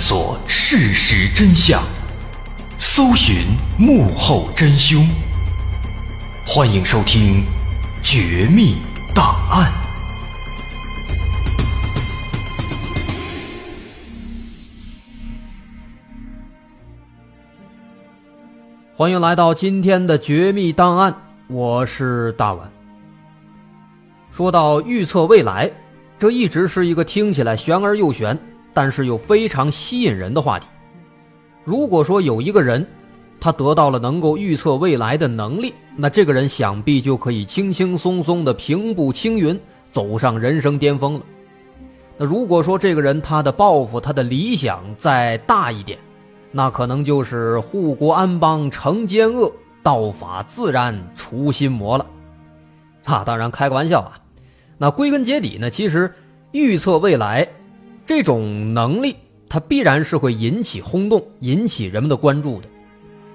索事实真相，搜寻幕后真凶。欢迎收听《绝密档案》。欢迎来到今天的《绝密档案》，我是大碗。说到预测未来，这一直是一个听起来玄而又玄。但是又非常吸引人的话题。如果说有一个人，他得到了能够预测未来的能力，那这个人想必就可以轻轻松松的平步青云，走上人生巅峰了。那如果说这个人他的抱负、他的理想再大一点，那可能就是护国安邦成奸恶，道法自然除心魔了。啊，当然开个玩笑啊。那归根结底呢，其实预测未来。这种能力，它必然是会引起轰动，引起人们的关注的。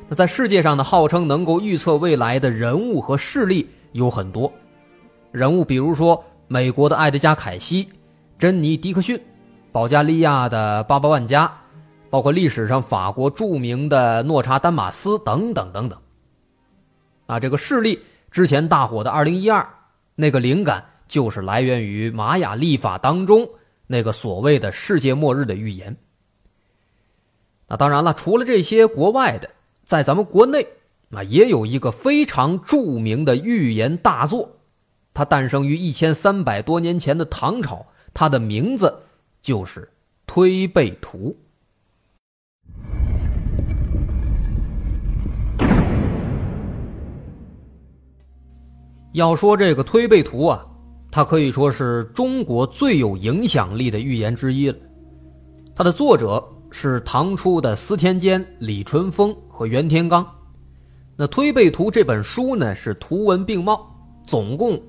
那在世界上呢，号称能够预测未来的人物和势力有很多。人物比如说美国的艾德加·凯西、珍妮·迪克逊、保加利亚的巴巴万加，包括历史上法国著名的诺查丹马斯等等等等。啊，这个势力之前大火的二零一二，那个灵感就是来源于玛雅历法当中。那个所谓的世界末日的预言。那当然了，除了这些国外的，在咱们国内啊，也有一个非常著名的预言大作，它诞生于一千三百多年前的唐朝，它的名字就是《推背图》。要说这个《推背图》啊。它可以说是中国最有影响力的预言之一了。它的作者是唐初的司天监李淳风和袁天罡。那《推背图》这本书呢，是图文并茂，总共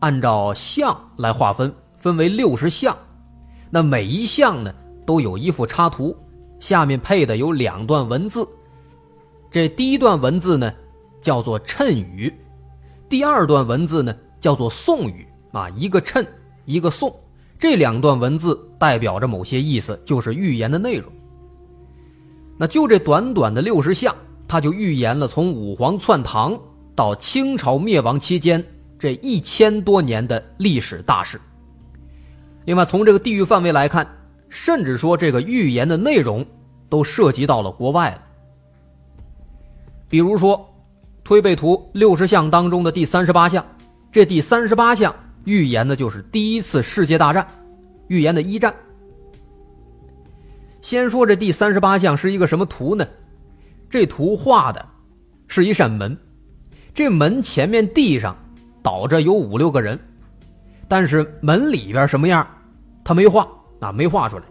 按照象来划分，分为六十象，那每一项呢都有一幅插图，下面配的有两段文字。这第一段文字呢叫做谶语，第二段文字呢叫做宋语啊，一个谶，一个颂，这两段文字代表着某些意思，就是预言的内容。那就这短短的六十项，他就预言了从武皇篡唐到清朝灭亡期间这一千多年的历史大事。另外，从这个地域范围来看，甚至说这个预言的内容都涉及到了国外了。比如说，《推背图》六十项当中的第三十八项，这第三十八项预言的就是第一次世界大战，预言的一战。先说这第三十八项是一个什么图呢？这图画的是一扇门，这门前面地上倒着有五六个人，但是门里边什么样？他没画啊，没画出来。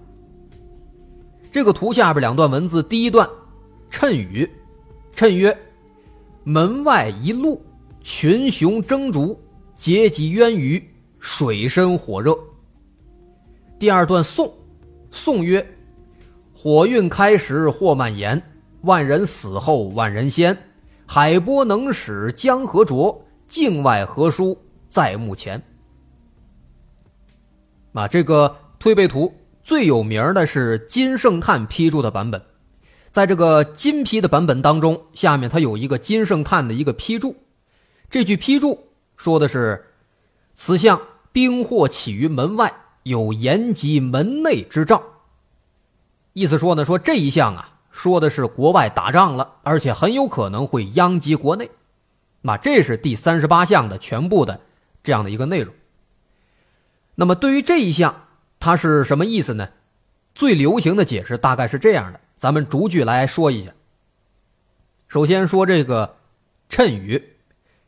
这个图下边两段文字，第一段，谶语，谶曰：“门外一路，群雄争逐，阶级渊鱼，水深火热。”第二段颂，颂曰：“火运开时祸蔓延，万人死后万人先，海波能使江河浊，境外何书在目前。”啊，这个推背图最有名的是金圣叹批注的版本，在这个金批的版本当中，下面它有一个金圣叹的一个批注，这句批注说的是：“此项兵祸起于门外，有延及门内之兆。”意思说呢，说这一项啊，说的是国外打仗了，而且很有可能会殃及国内。那这是第三十八项的全部的这样的一个内容。那么对于这一项，它是什么意思呢？最流行的解释大概是这样的，咱们逐句来说一下。首先说这个谶语，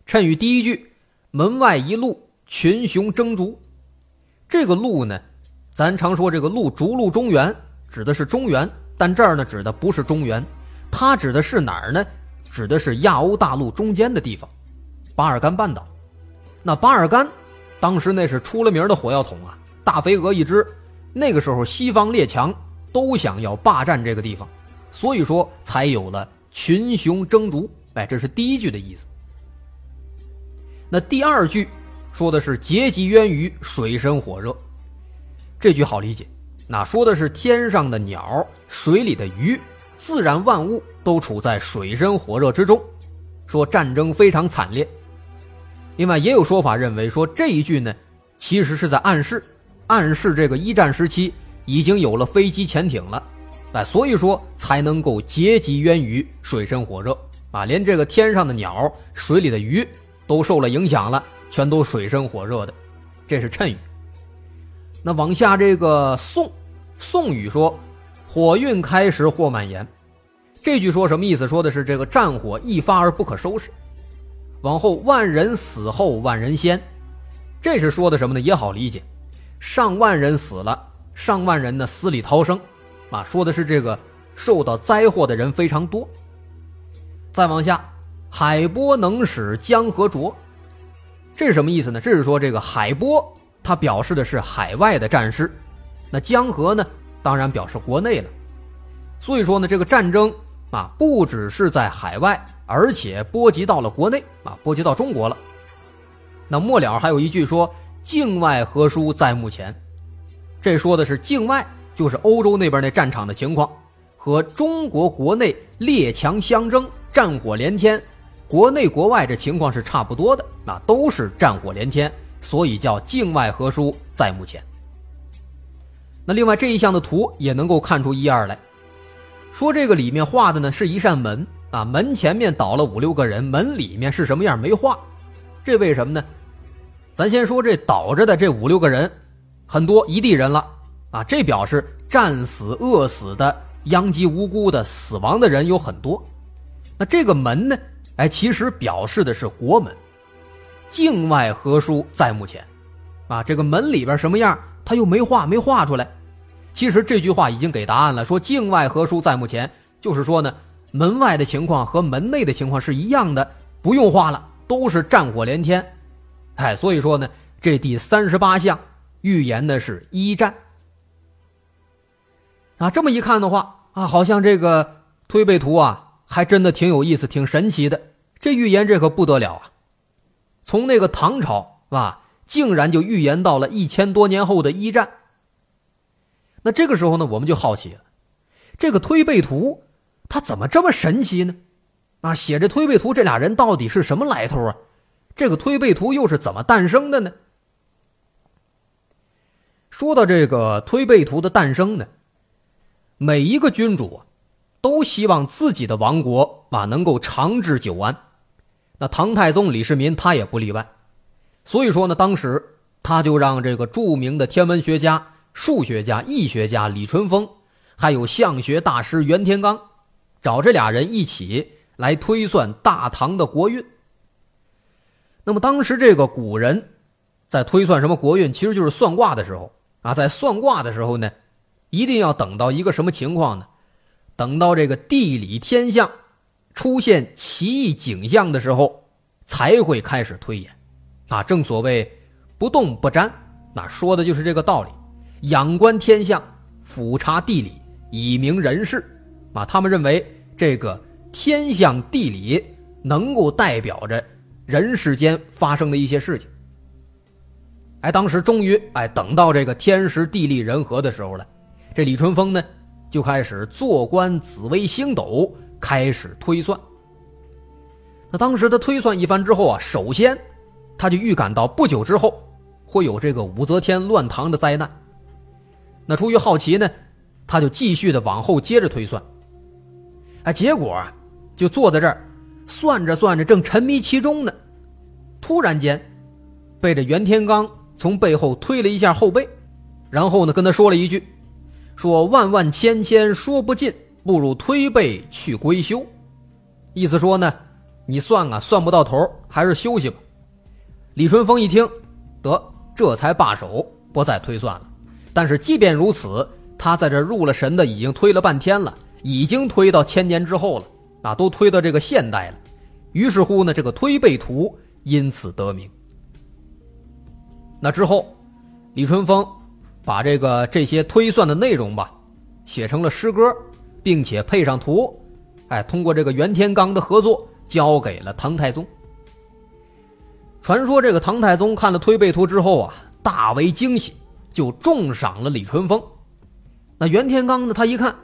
谶语第一句“门外一路，群雄争逐”，这个“路”呢，咱常说这个“路”逐鹿中原，指的是中原，但这儿呢指的不是中原，它指的是哪儿呢？指的是亚欧大陆中间的地方，巴尔干半岛。那巴尔干。当时那是出了名的火药桶啊，大肥鹅一只。那个时候，西方列强都想要霸占这个地方，所以说才有了群雄争逐。哎，这是第一句的意思。那第二句说的是阶级渊鱼，水深火热。这句好理解，那说的是天上的鸟，水里的鱼，自然万物都处在水深火热之中，说战争非常惨烈。另外也有说法认为说这一句呢，其实是在暗示，暗示这个一战时期已经有了飞机潜艇了，哎，所以说才能够劫级渊鱼，水深火热啊，连这个天上的鸟、水里的鱼都受了影响了，全都水深火热的，这是谶语。那往下这个宋，宋语说，火运开始祸蔓延，这句说什么意思？说的是这个战火一发而不可收拾。往后万人死后万人先，这是说的什么呢？也好理解，上万人死了，上万人呢死里逃生，啊，说的是这个受到灾祸的人非常多。再往下，海波能使江河浊，这是什么意思呢？这是说这个海波，它表示的是海外的战事，那江河呢，当然表示国内了。所以说呢，这个战争。啊，不只是在海外，而且波及到了国内啊，波及到中国了。那末了还有一句说：“境外何殊在目前？”这说的是境外，就是欧洲那边那战场的情况，和中国国内列强相争，战火连天，国内国外这情况是差不多的，那都是战火连天，所以叫境外何书在目前。那另外这一项的图也能够看出一二来。说这个里面画的呢是一扇门啊，门前面倒了五六个人，门里面是什么样没画，这为什么呢？咱先说这倒着的这五六个人，很多一地人了啊，这表示战死、饿死的、殃及无辜的、死亡的人有很多。那这个门呢？哎，其实表示的是国门，境外何殊在目前，啊，这个门里边什么样，他又没画，没画出来。其实这句话已经给答案了，说境外何殊在目前，就是说呢，门外的情况和门内的情况是一样的，不用画了，都是战火连天，哎，所以说呢，这第三十八项预言的是一战。啊，这么一看的话啊，好像这个推背图啊，还真的挺有意思，挺神奇的。这预言这可不得了啊！从那个唐朝啊，竟然就预言到了一千多年后的一战。那这个时候呢，我们就好奇了，这个推背图它怎么这么神奇呢？啊，写着推背图这俩人到底是什么来头啊？这个推背图又是怎么诞生的呢？说到这个推背图的诞生呢，每一个君主，都希望自己的王国啊能够长治久安。那唐太宗李世民他也不例外，所以说呢，当时他就让这个著名的天文学家、数学家、易学家李淳风，还有相学大师袁天罡，找这俩人一起来推算大唐的国运。那么当时这个古人，在推算什么国运，其实就是算卦的时候。啊，在算卦的时候呢，一定要等到一个什么情况呢？等到这个地理天象出现奇异景象的时候，才会开始推演。啊，正所谓不动不沾，那说的就是这个道理。仰观天象，俯察地理，以明人事。啊，他们认为这个天象地理能够代表着人世间发生的一些事情。哎，当时终于哎等到这个天时地利人和的时候了，这李淳风呢就开始坐观紫微星斗，开始推算。那当时他推算一番之后啊，首先他就预感到不久之后会有这个武则天乱唐的灾难。那出于好奇呢，他就继续的往后接着推算。哎，结果啊，就坐在这儿算着算着，正沉迷其中呢，突然间被这袁天罡。从背后推了一下后背，然后呢，跟他说了一句：“说万万千千说不尽，不如推背去归休。”意思说呢，你算啊算不到头，还是休息吧。李淳风一听，得这才罢手，不再推算了。但是即便如此，他在这入了神的已经推了半天了，已经推到千年之后了，啊，都推到这个现代了。于是乎呢，这个推背图因此得名。那之后，李淳风把这个这些推算的内容吧，写成了诗歌，并且配上图，哎，通过这个袁天罡的合作，交给了唐太宗。传说这个唐太宗看了推背图之后啊，大为惊喜，就重赏了李淳风。那袁天罡呢，他一看，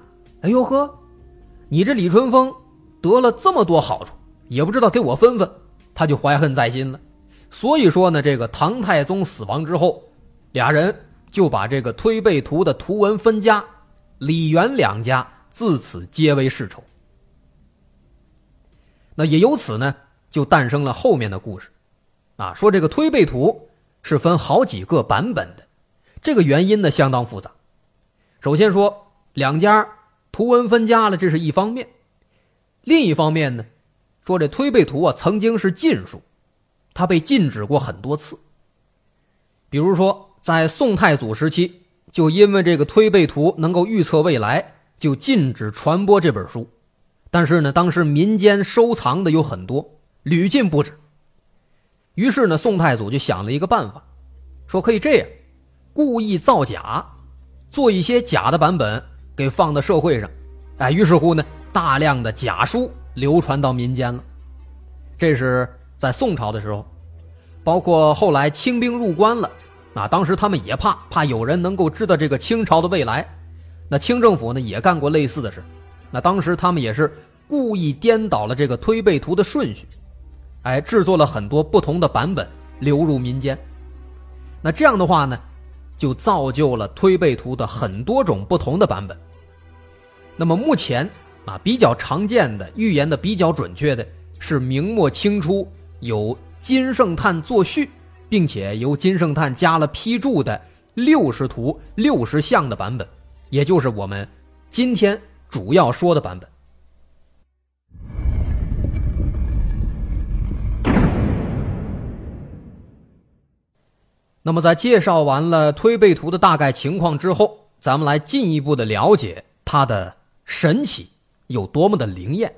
哎呦呵，你这李淳风得了这么多好处，也不知道给我分分，他就怀恨在心了。所以说呢，这个唐太宗死亡之后，俩人就把这个推背图的图文分家，李元两家自此皆为世仇。那也由此呢，就诞生了后面的故事，啊，说这个推背图是分好几个版本的，这个原因呢相当复杂。首先说两家图文分家了，这是一方面；另一方面呢，说这推背图啊曾经是禁书。它被禁止过很多次，比如说在宋太祖时期，就因为这个推背图能够预测未来，就禁止传播这本书。但是呢，当时民间收藏的有很多，屡禁不止。于是呢，宋太祖就想了一个办法，说可以这样，故意造假，做一些假的版本给放到社会上。哎，于是乎呢，大量的假书流传到民间了。这是。在宋朝的时候，包括后来清兵入关了，啊，当时他们也怕，怕有人能够知道这个清朝的未来。那清政府呢也干过类似的事，那当时他们也是故意颠倒了这个推背图的顺序，哎，制作了很多不同的版本流入民间。那这样的话呢，就造就了推背图的很多种不同的版本。那么目前啊，比较常见的预言的比较准确的是明末清初。有金圣叹作序，并且由金圣叹加了批注的六十图六十象的版本，也就是我们今天主要说的版本。那么，在介绍完了推背图的大概情况之后，咱们来进一步的了解它的神奇有多么的灵验。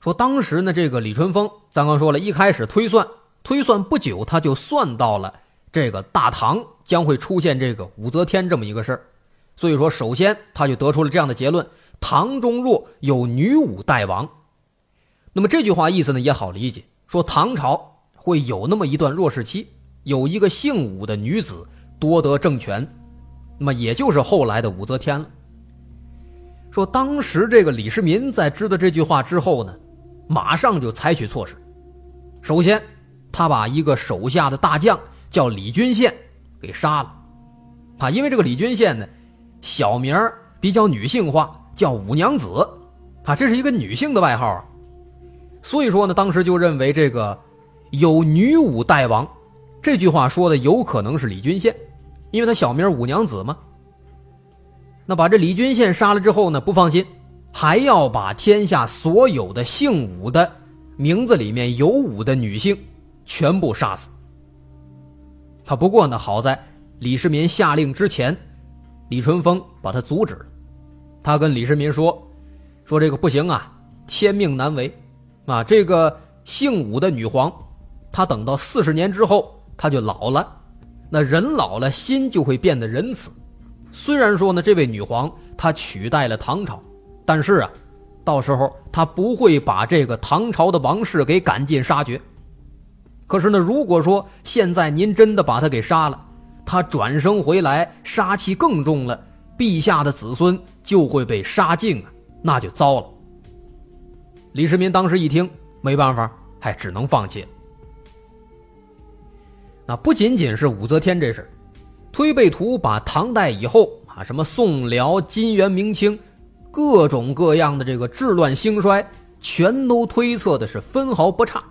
说当时呢，这个李淳风，咱刚说了一开始推算，推算不久，他就算到了这个大唐将会出现这个武则天这么一个事儿，所以说，首先他就得出了这样的结论：唐中若有女武代王。那么这句话意思呢也好理解，说唐朝会有那么一段弱势期，有一个姓武的女子夺得政权，那么也就是后来的武则天了。说当时这个李世民在知道这句话之后呢，马上就采取措施。首先，他把一个手下的大将叫李君羡给杀了，啊，因为这个李君羡呢。小名比较女性化，叫五娘子，啊，这是一个女性的外号。所以说呢，当时就认为这个有女武代王，这句话说的有可能是李君羡，因为他小名五娘子嘛。那把这李君羡杀了之后呢，不放心，还要把天下所有的姓武的名字里面有武的女性全部杀死。他不过呢，好在李世民下令之前。李淳风把他阻止了，他跟李世民说：“说这个不行啊，天命难违，啊，这个姓武的女皇，她等到四十年之后，她就老了，那人老了，心就会变得仁慈。虽然说呢，这位女皇她取代了唐朝，但是啊，到时候她不会把这个唐朝的王室给赶尽杀绝。可是呢，如果说现在您真的把她给杀了，他转生回来，杀气更重了，陛下的子孙就会被杀尽啊，那就糟了。李世民当时一听，没办法，还只能放弃。那不仅仅是武则天这事推背图把唐代以后啊，什么宋辽金元明清，各种各样的这个治乱兴衰，全都推测的是分毫不差，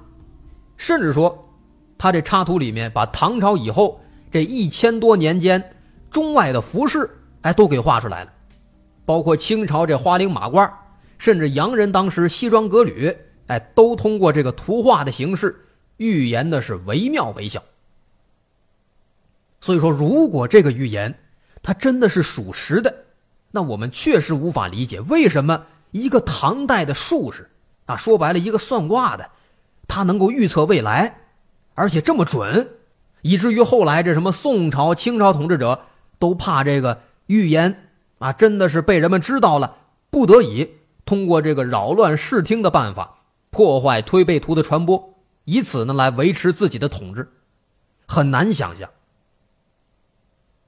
甚至说，他这插图里面把唐朝以后。这一千多年间，中外的服饰哎都给画出来了，包括清朝这花翎马褂，甚至洋人当时西装革履，哎，都通过这个图画的形式预言的是惟妙惟肖。所以说，如果这个预言它真的是属实的，那我们确实无法理解为什么一个唐代的术士啊，说白了一个算卦的，他能够预测未来，而且这么准。以至于后来这什么宋朝、清朝统治者都怕这个预言啊，真的是被人们知道了，不得已通过这个扰乱视听的办法，破坏推背图的传播，以此呢来维持自己的统治，很难想象。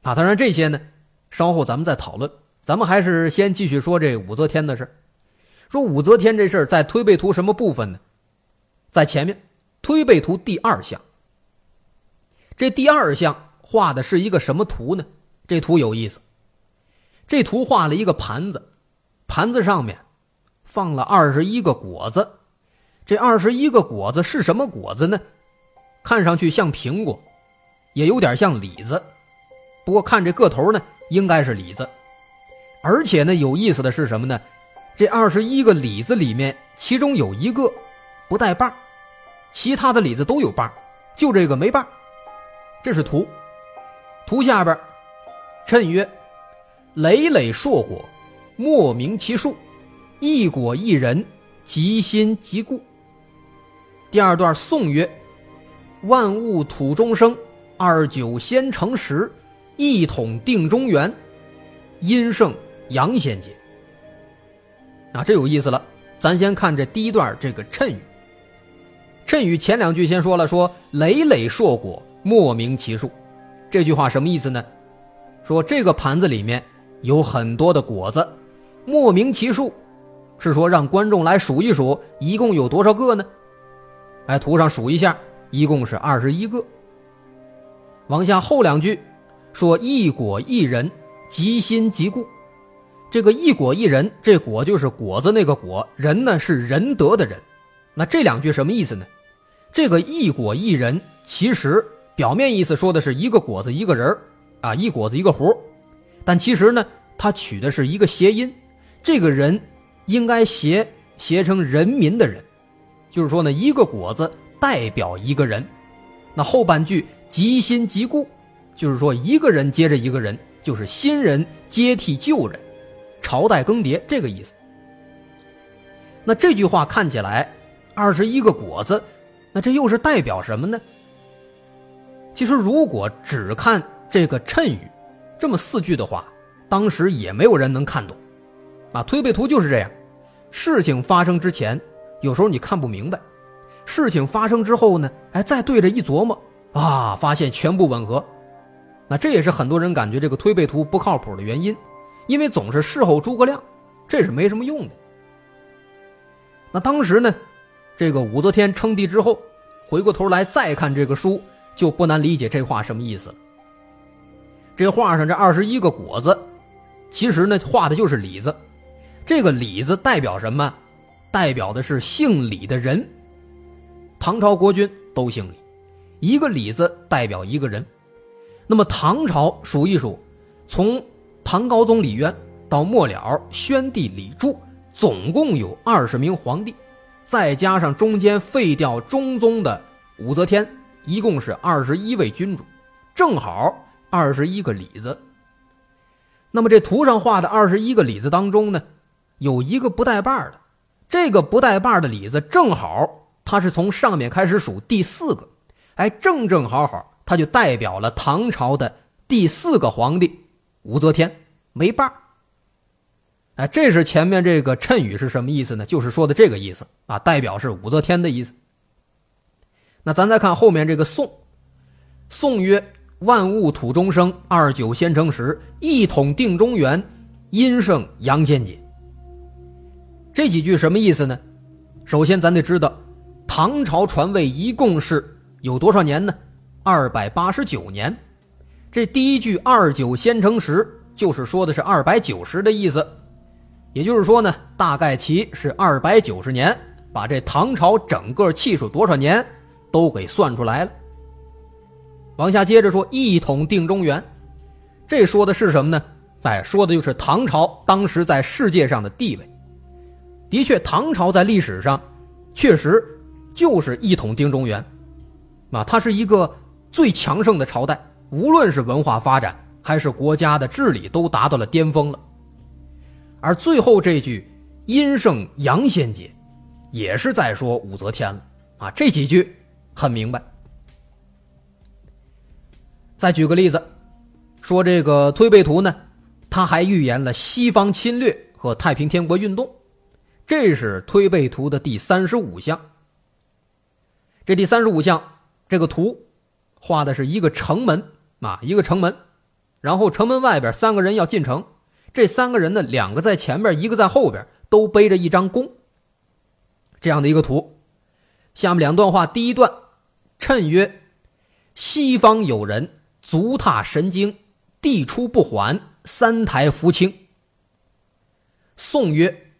啊，当然这些呢，稍后咱们再讨论。咱们还是先继续说这武则天的事说武则天这事在推背图什么部分呢？在前面，推背图第二项。这第二项画的是一个什么图呢？这图有意思。这图画了一个盘子，盘子上面放了二十一个果子。这二十一个果子是什么果子呢？看上去像苹果，也有点像李子。不过看这个头呢，应该是李子。而且呢，有意思的是什么呢？这二十一个李子里面，其中有一个不带把其他的李子都有把就这个没把这是图，图下边，谶曰：“累累硕果，莫名其数；一果一人，即心即故。”第二段颂曰：“万物土中生，二九先成时，一统定中原，阴盛阳先杰。”啊，这有意思了。咱先看这第一段这个谶语。谶语前两句先说了，说累累硕果。莫名其数，这句话什么意思呢？说这个盘子里面有很多的果子，莫名其数，是说让观众来数一数，一共有多少个呢？哎，图上数一下，一共是二十一个。往下后两句，说一果一人，即心即故。这个一果一人，这果就是果子那个果，人呢是仁德的人。那这两句什么意思呢？这个一果一人，其实。表面意思说的是一个果子一个人啊，一果子一个核但其实呢，它取的是一个谐音，这个人应该谐谐成人民的人，就是说呢，一个果子代表一个人，那后半句即新即故，就是说一个人接着一个人，就是新人接替旧人，朝代更迭这个意思。那这句话看起来，二十一个果子，那这又是代表什么呢？其实，如果只看这个谶语，这么四句的话，当时也没有人能看懂，啊，推背图就是这样，事情发生之前，有时候你看不明白，事情发生之后呢，哎，再对着一琢磨，啊，发现全部吻合，那这也是很多人感觉这个推背图不靠谱的原因，因为总是事后诸葛亮，这是没什么用的。那当时呢，这个武则天称帝之后，回过头来再看这个书，就不难理解这话什么意思了。这画上这二十一个果子，其实呢画的就是李子。这个李子代表什么？代表的是姓李的人。唐朝国君都姓李，一个李字代表一个人。那么唐朝数一数，从唐高宗李渊到末了宣帝李柱。总共有二十名皇帝，再加上中间废掉中宗的武则天，一共是二十一位君主，正好二十一个李子。那么这图上画的二十一个李子当中呢，有一个不带把的，这个不带把的李子正好他是从上面开始数第四个，哎，正正好好，他就代表了唐朝的第四个皇帝武则天没把。哎，这是前面这个谶语是什么意思呢？就是说的这个意思啊，代表是武则天的意思。那咱再看后面这个宋，宋曰：“万物土中生，二九先成时，一统定中原，阴盛阳渐解。”这几句什么意思呢？首先咱得知道，唐朝传位一共是有多少年呢？二百八十九年。这第一句“二九先成时”就是说的是二百九十的意思。也就是说呢，大概其是二百九十年，把这唐朝整个气数多少年都给算出来了。往下接着说，一统定中原，这说的是什么呢？哎，说的就是唐朝当时在世界上的地位。的确，唐朝在历史上确实就是一统定中原，啊，它是一个最强盛的朝代，无论是文化发展还是国家的治理，都达到了巅峰了。而最后这句“阴盛阳先解”，也是在说武则天了啊！这几句很明白。再举个例子，说这个推背图呢，他还预言了西方侵略和太平天国运动，这是推背图的第三十五项。这第三十五项这个图，画的是一个城门啊，一个城门，然后城门外边三个人要进城。这三个人呢，两个在前边，一个在后边，都背着一张弓。这样的一个图，下面两段话，第一段，谶曰：“西方有人足踏神经，地出不还，三台扶清。”宋曰：“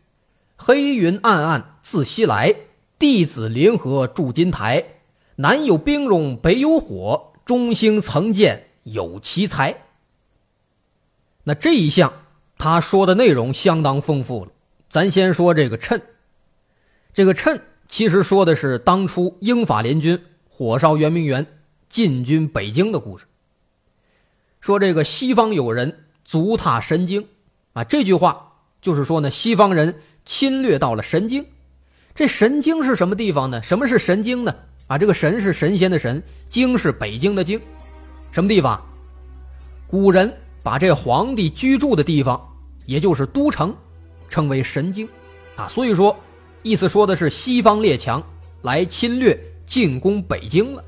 黑云暗暗自西来，弟子临河筑金台。南有兵戎，北有火，中兴曾见有奇才。”那这一项。他说的内容相当丰富了，咱先说这个谶。这个谶其实说的是当初英法联军火烧圆明园、进军北京的故事。说这个西方有人足踏神经，啊，这句话就是说呢，西方人侵略到了神经。这神经是什么地方呢？什么是神经呢？啊，这个神是神仙的神，经是北京的京，什么地方？古人把这皇帝居住的地方。也就是都城，称为神经，啊，所以说，意思说的是西方列强来侵略进攻北京了。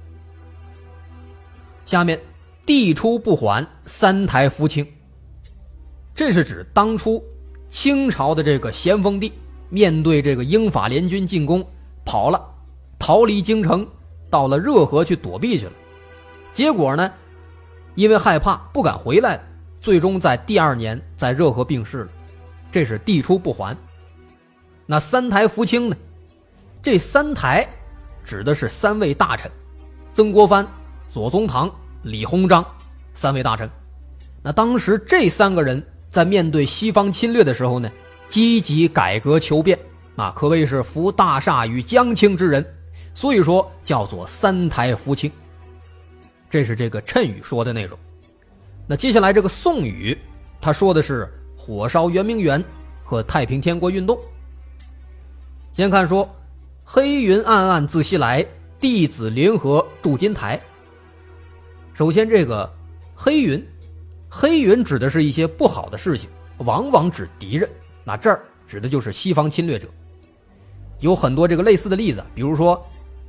下面，地出不还，三台福清。这是指当初清朝的这个咸丰帝面对这个英法联军进攻，跑了，逃离京城，到了热河去躲避去了。结果呢，因为害怕，不敢回来。最终在第二年在热河病逝了，这是地出不还。那三台福清呢？这三台指的是三位大臣：曾国藩、左宗棠、李鸿章三位大臣。那当时这三个人在面对西方侵略的时候呢，积极改革求变，啊，可谓是扶大厦于将倾之人，所以说叫做三台扶清。这是这个谶语说的内容。那接下来这个宋语，他说的是火烧圆明园和太平天国运动。先看说，黑云暗暗自西来，弟子临河筑金台。首先这个黑云，黑云指的是一些不好的事情，往往指敌人。那这儿指的就是西方侵略者。有很多这个类似的例子，比如说《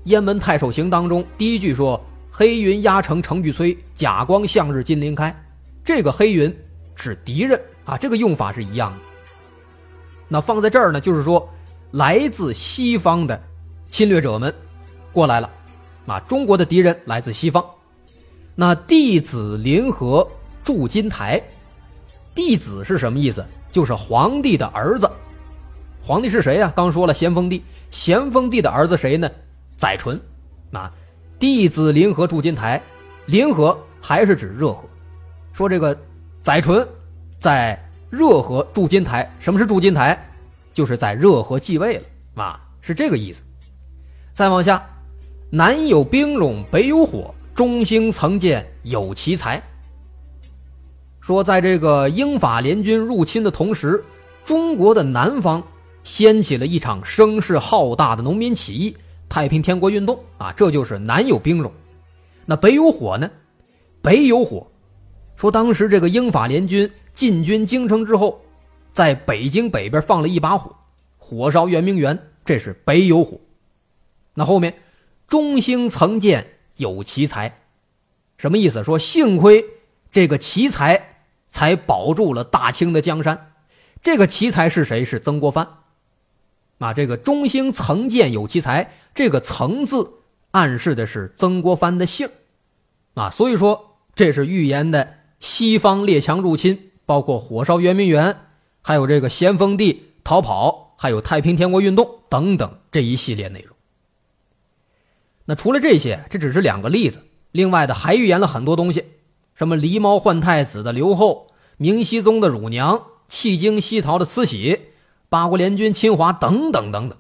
燕门太守行》当中第一句说“黑云压城城俱摧，甲光向日金鳞开”，这个黑云指敌人啊，这个用法是一样的。那放在这儿呢，就是说来自西方的侵略者们过来了，啊，中国的敌人来自西方。那弟子临河筑金台，弟子是什么意思？就是皇帝的儿子。皇帝是谁呀？刚说了咸丰帝，咸丰帝的儿子谁呢？载淳。啊，弟子临河筑金台，临河还是指热河。说这个载淳在。热河筑金台，什么是筑金台？就是在热河继位了啊，是这个意思。再往下，南有兵戎，北有火，中兴曾见有奇才。说在这个英法联军入侵的同时，中国的南方掀起了一场声势浩大的农民起义——太平天国运动啊，这就是南有兵戎。那北有火呢？北有火，说当时这个英法联军。进军京城之后，在北京北边放了一把火，火烧圆明园，这是北有火。那后面，中兴曾见有奇才，什么意思？说幸亏这个奇才才保住了大清的江山。这个奇才是谁？是曾国藩。啊，这个中兴曾见有奇才，这个“曾”字暗示的是曾国藩的姓。啊，所以说这是预言的西方列强入侵。包括火烧圆明园，还有这个咸丰帝逃跑，还有太平天国运动等等这一系列内容。那除了这些，这只是两个例子，另外的还预言了很多东西，什么狸猫换太子的刘后、明熹宗的乳娘、弃京西逃的慈禧、八国联军侵华等等等等。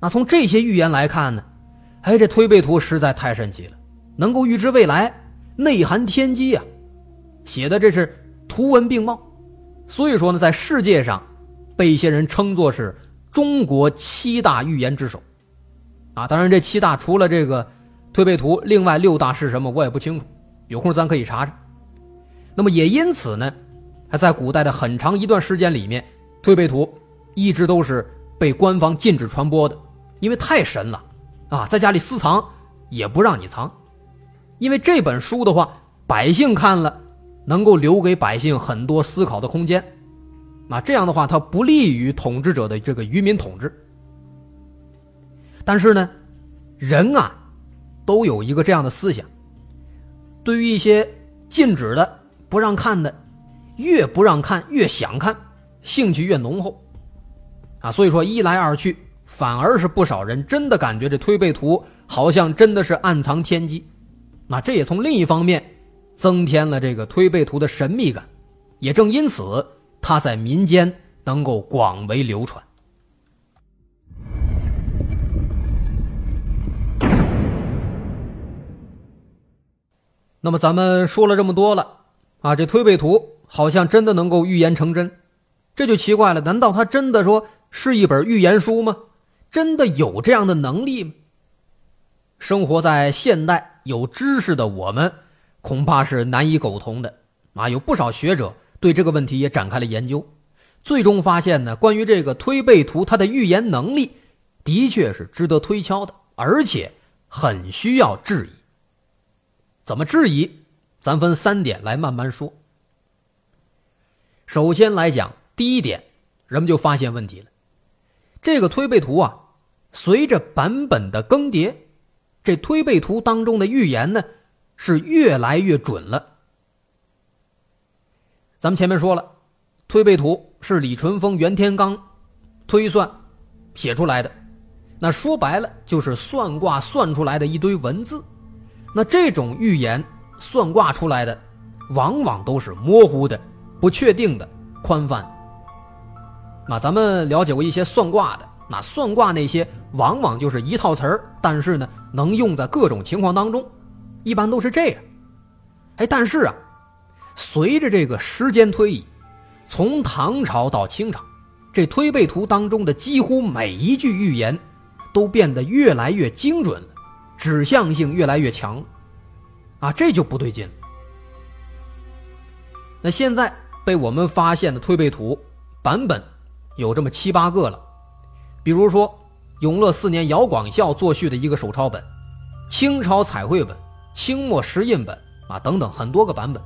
那从这些预言来看呢，哎，这推背图实在太神奇了，能够预知未来，内含天机呀。写的这是图文并茂，所以说呢，在世界上，被一些人称作是中国七大预言之首，啊，当然这七大除了这个推背图，另外六大是什么我也不清楚，有空咱可以查查。那么也因此呢，还在古代的很长一段时间里面，推背图一直都是被官方禁止传播的，因为太神了，啊，在家里私藏也不让你藏，因为这本书的话，百姓看了。能够留给百姓很多思考的空间，那这样的话，它不利于统治者的这个愚民统治。但是呢，人啊，都有一个这样的思想：对于一些禁止的、不让看的，越不让看越想看，兴趣越浓厚。啊，所以说一来二去，反而是不少人真的感觉这推背图好像真的是暗藏天机。那这也从另一方面。增添了这个推背图的神秘感，也正因此，它在民间能够广为流传。那么咱们说了这么多了，啊，这推背图好像真的能够预言成真，这就奇怪了，难道它真的说是一本预言书吗？真的有这样的能力吗？生活在现代有知识的我们。恐怕是难以苟同的，啊，有不少学者对这个问题也展开了研究，最终发现呢，关于这个推背图，它的预言能力的确是值得推敲的，而且很需要质疑。怎么质疑？咱分三点来慢慢说。首先来讲，第一点，人们就发现问题了，这个推背图啊，随着版本的更迭，这推背图当中的预言呢。是越来越准了。咱们前面说了，推背图是李淳风、袁天罡推算写出来的，那说白了就是算卦算出来的一堆文字。那这种预言算卦出来的，往往都是模糊的、不确定的、宽泛。那咱们了解过一些算卦的，那算卦那些往往就是一套词儿，但是呢，能用在各种情况当中。一般都是这样，哎，但是啊，随着这个时间推移，从唐朝到清朝，这推背图当中的几乎每一句预言，都变得越来越精准了，指向性越来越强，啊，这就不对劲。那现在被我们发现的推背图版本有这么七八个了，比如说永乐四年姚广孝作序的一个手抄本，清朝彩绘本、清末石印本啊等等很多个版本。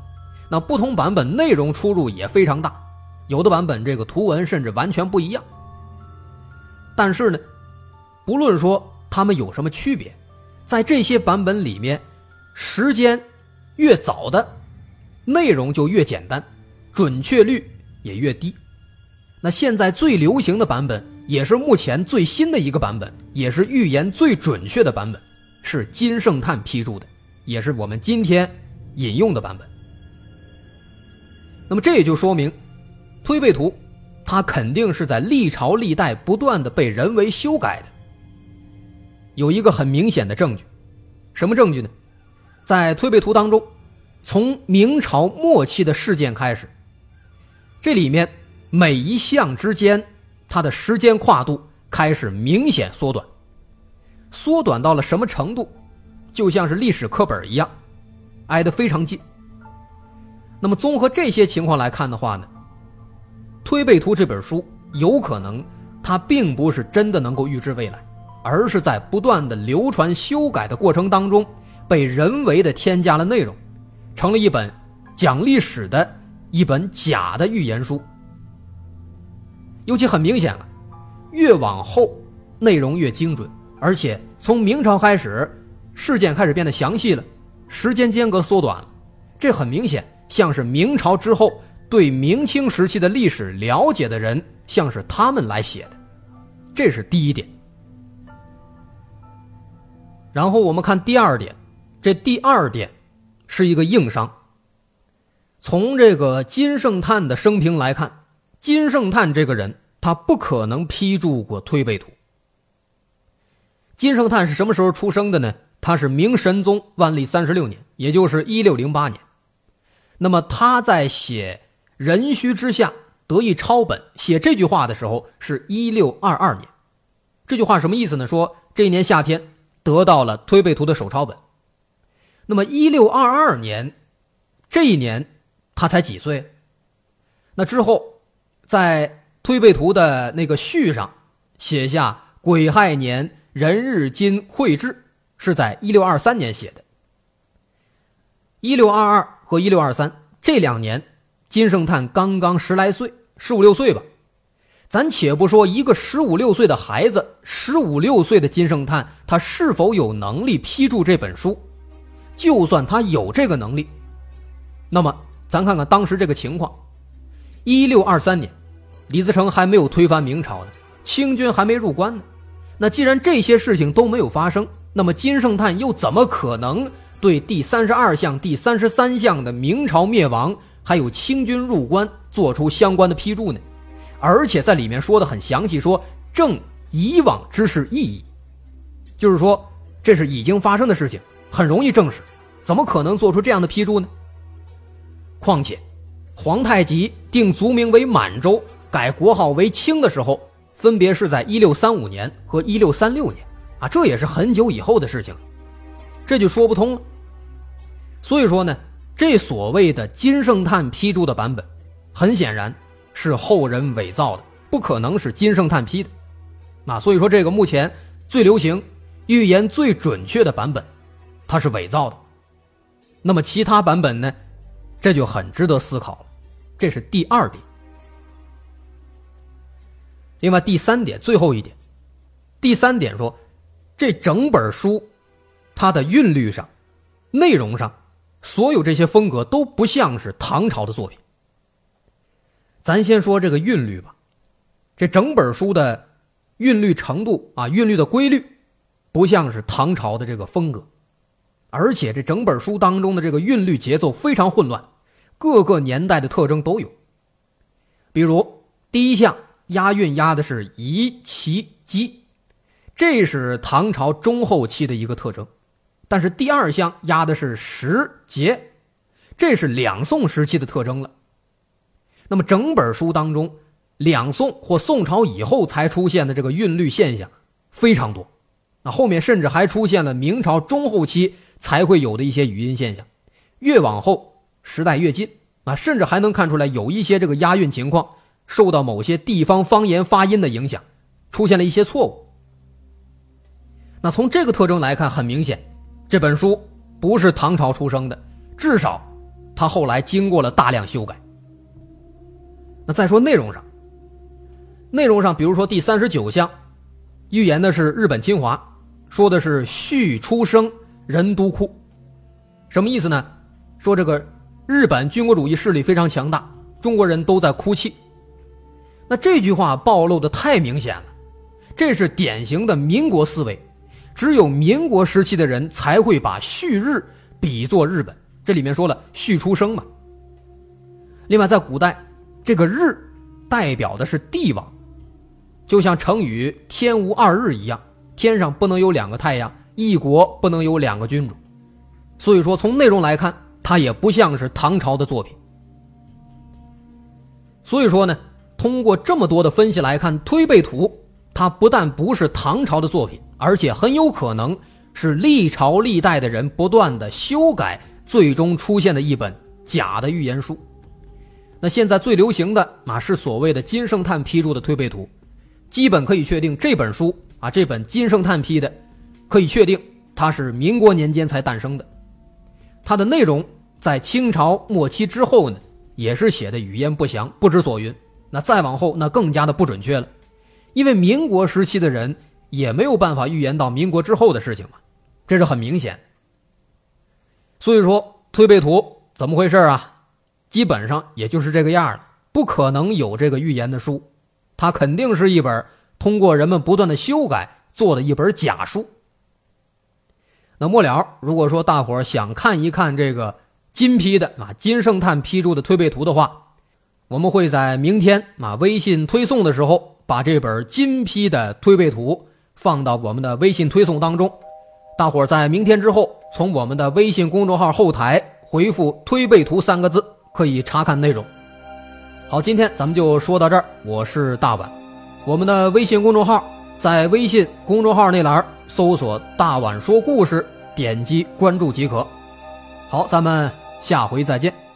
那不同版本内容出入也非常大，有的版本这个图文甚至完全不一样。但是呢，不论说他们有什么区别，在这些版本里面，时间越早的，内容就越简单，准确率也越低。那现在最流行的版本，也是目前最新的一个版本，也是预言最准确的版本，是金圣叹批注的，也是我们今天引用的版本。那么这也就说明，推背图，它肯定是在历朝历代不断的被人为修改的。有一个很明显的证据，什么证据呢？在推背图当中，从明朝末期的事件开始，这里面每一项之间，它的时间跨度开始明显缩短，缩短到了什么程度？就像是历史课本一样，挨得非常近。那么，综合这些情况来看的话呢，《推背图》这本书有可能它并不是真的能够预知未来，而是在不断的流传修改的过程当中，被人为的添加了内容，成了一本讲历史的一本假的预言书。尤其很明显了，越往后内容越精准，而且从明朝开始，事件开始变得详细了，时间间隔缩短了，这很明显。像是明朝之后对明清时期的历史了解的人，像是他们来写的，这是第一点。然后我们看第二点，这第二点是一个硬伤。从这个金圣叹的生平来看，金圣叹这个人他不可能批注过推背图。金圣叹是什么时候出生的呢？他是明神宗万历三十六年，也就是一六零八年。那么他在写“壬戌之下得以抄本”写这句话的时候，是一六二二年。这句话什么意思呢？说这一年夏天得到了推背图的手抄本。那么一六二二年这一年他才几岁？那之后在推背图的那个序上写下“癸亥年壬日金会制”，是在一六二三年写的。一六二二。和一六二三这两年，金圣叹刚刚十来岁，十五六岁吧。咱且不说一个十五六岁的孩子，十五六岁的金圣叹他是否有能力批注这本书？就算他有这个能力，那么咱看看当时这个情况：一六二三年，李自成还没有推翻明朝呢，清军还没入关呢。那既然这些事情都没有发生，那么金圣叹又怎么可能？对第三十二项、第三十三项的明朝灭亡，还有清军入关，做出相关的批注呢？而且在里面说的很详细，说正以往之事意义，就是说这是已经发生的事情，很容易证实，怎么可能做出这样的批注呢？况且，皇太极定族名为满洲，改国号为清的时候，分别是在一六三五年和一六三六年，啊，这也是很久以后的事情。这就说不通了。所以说呢，这所谓的金圣叹批注的版本，很显然是后人伪造的，不可能是金圣叹批的。那所以说，这个目前最流行、预言最准确的版本，它是伪造的。那么其他版本呢？这就很值得思考了。这是第二点。另外第三点，最后一点，第三点说，这整本书。它的韵律上、内容上，所有这些风格都不像是唐朝的作品。咱先说这个韵律吧，这整本书的韵律程度啊，韵律的规律，不像是唐朝的这个风格，而且这整本书当中的这个韵律节奏非常混乱，各个年代的特征都有。比如第一项押韵押的是夷、齐、姬，这是唐朝中后期的一个特征。但是第二项押的是时节，这是两宋时期的特征了。那么整本书当中，两宋或宋朝以后才出现的这个韵律现象非常多，后面甚至还出现了明朝中后期才会有的一些语音现象。越往后时代越近啊，甚至还能看出来有一些这个押韵情况受到某些地方方言发音的影响，出现了一些错误。那从这个特征来看，很明显，这本书不是唐朝出生的，至少，它后来经过了大量修改。那再说内容上，内容上，比如说第三十九项，预言的是日本侵华，说的是旭出生人都哭，什么意思呢？说这个日本军国主义势力非常强大，中国人都在哭泣。那这句话暴露的太明显了，这是典型的民国思维。只有民国时期的人才会把旭日比作日本，这里面说了旭出生嘛。另外，在古代，这个日代表的是帝王，就像成语“天无二日”一样，天上不能有两个太阳，一国不能有两个君主。所以说，从内容来看，它也不像是唐朝的作品。所以说呢，通过这么多的分析来看，《推背图》它不但不是唐朝的作品。而且很有可能是历朝历代的人不断的修改，最终出现的一本假的预言书。那现在最流行的啊是所谓的金圣叹批注的推背图，基本可以确定这本书啊这本金圣叹批的，可以确定它是民国年间才诞生的。它的内容在清朝末期之后呢，也是写的语焉不详，不知所云。那再往后那更加的不准确了，因为民国时期的人。也没有办法预言到民国之后的事情嘛，这是很明显。所以说推背图怎么回事啊？基本上也就是这个样了，不可能有这个预言的书，它肯定是一本通过人们不断的修改做的一本假书。那末了，如果说大伙儿想看一看这个金批的啊金圣叹批注的推背图的话，我们会在明天啊微信推送的时候把这本金批的推背图。放到我们的微信推送当中，大伙儿在明天之后从我们的微信公众号后台回复“推背图”三个字，可以查看内容。好，今天咱们就说到这儿。我是大碗，我们的微信公众号在微信公众号那栏搜索“大碗说故事”，点击关注即可。好，咱们下回再见。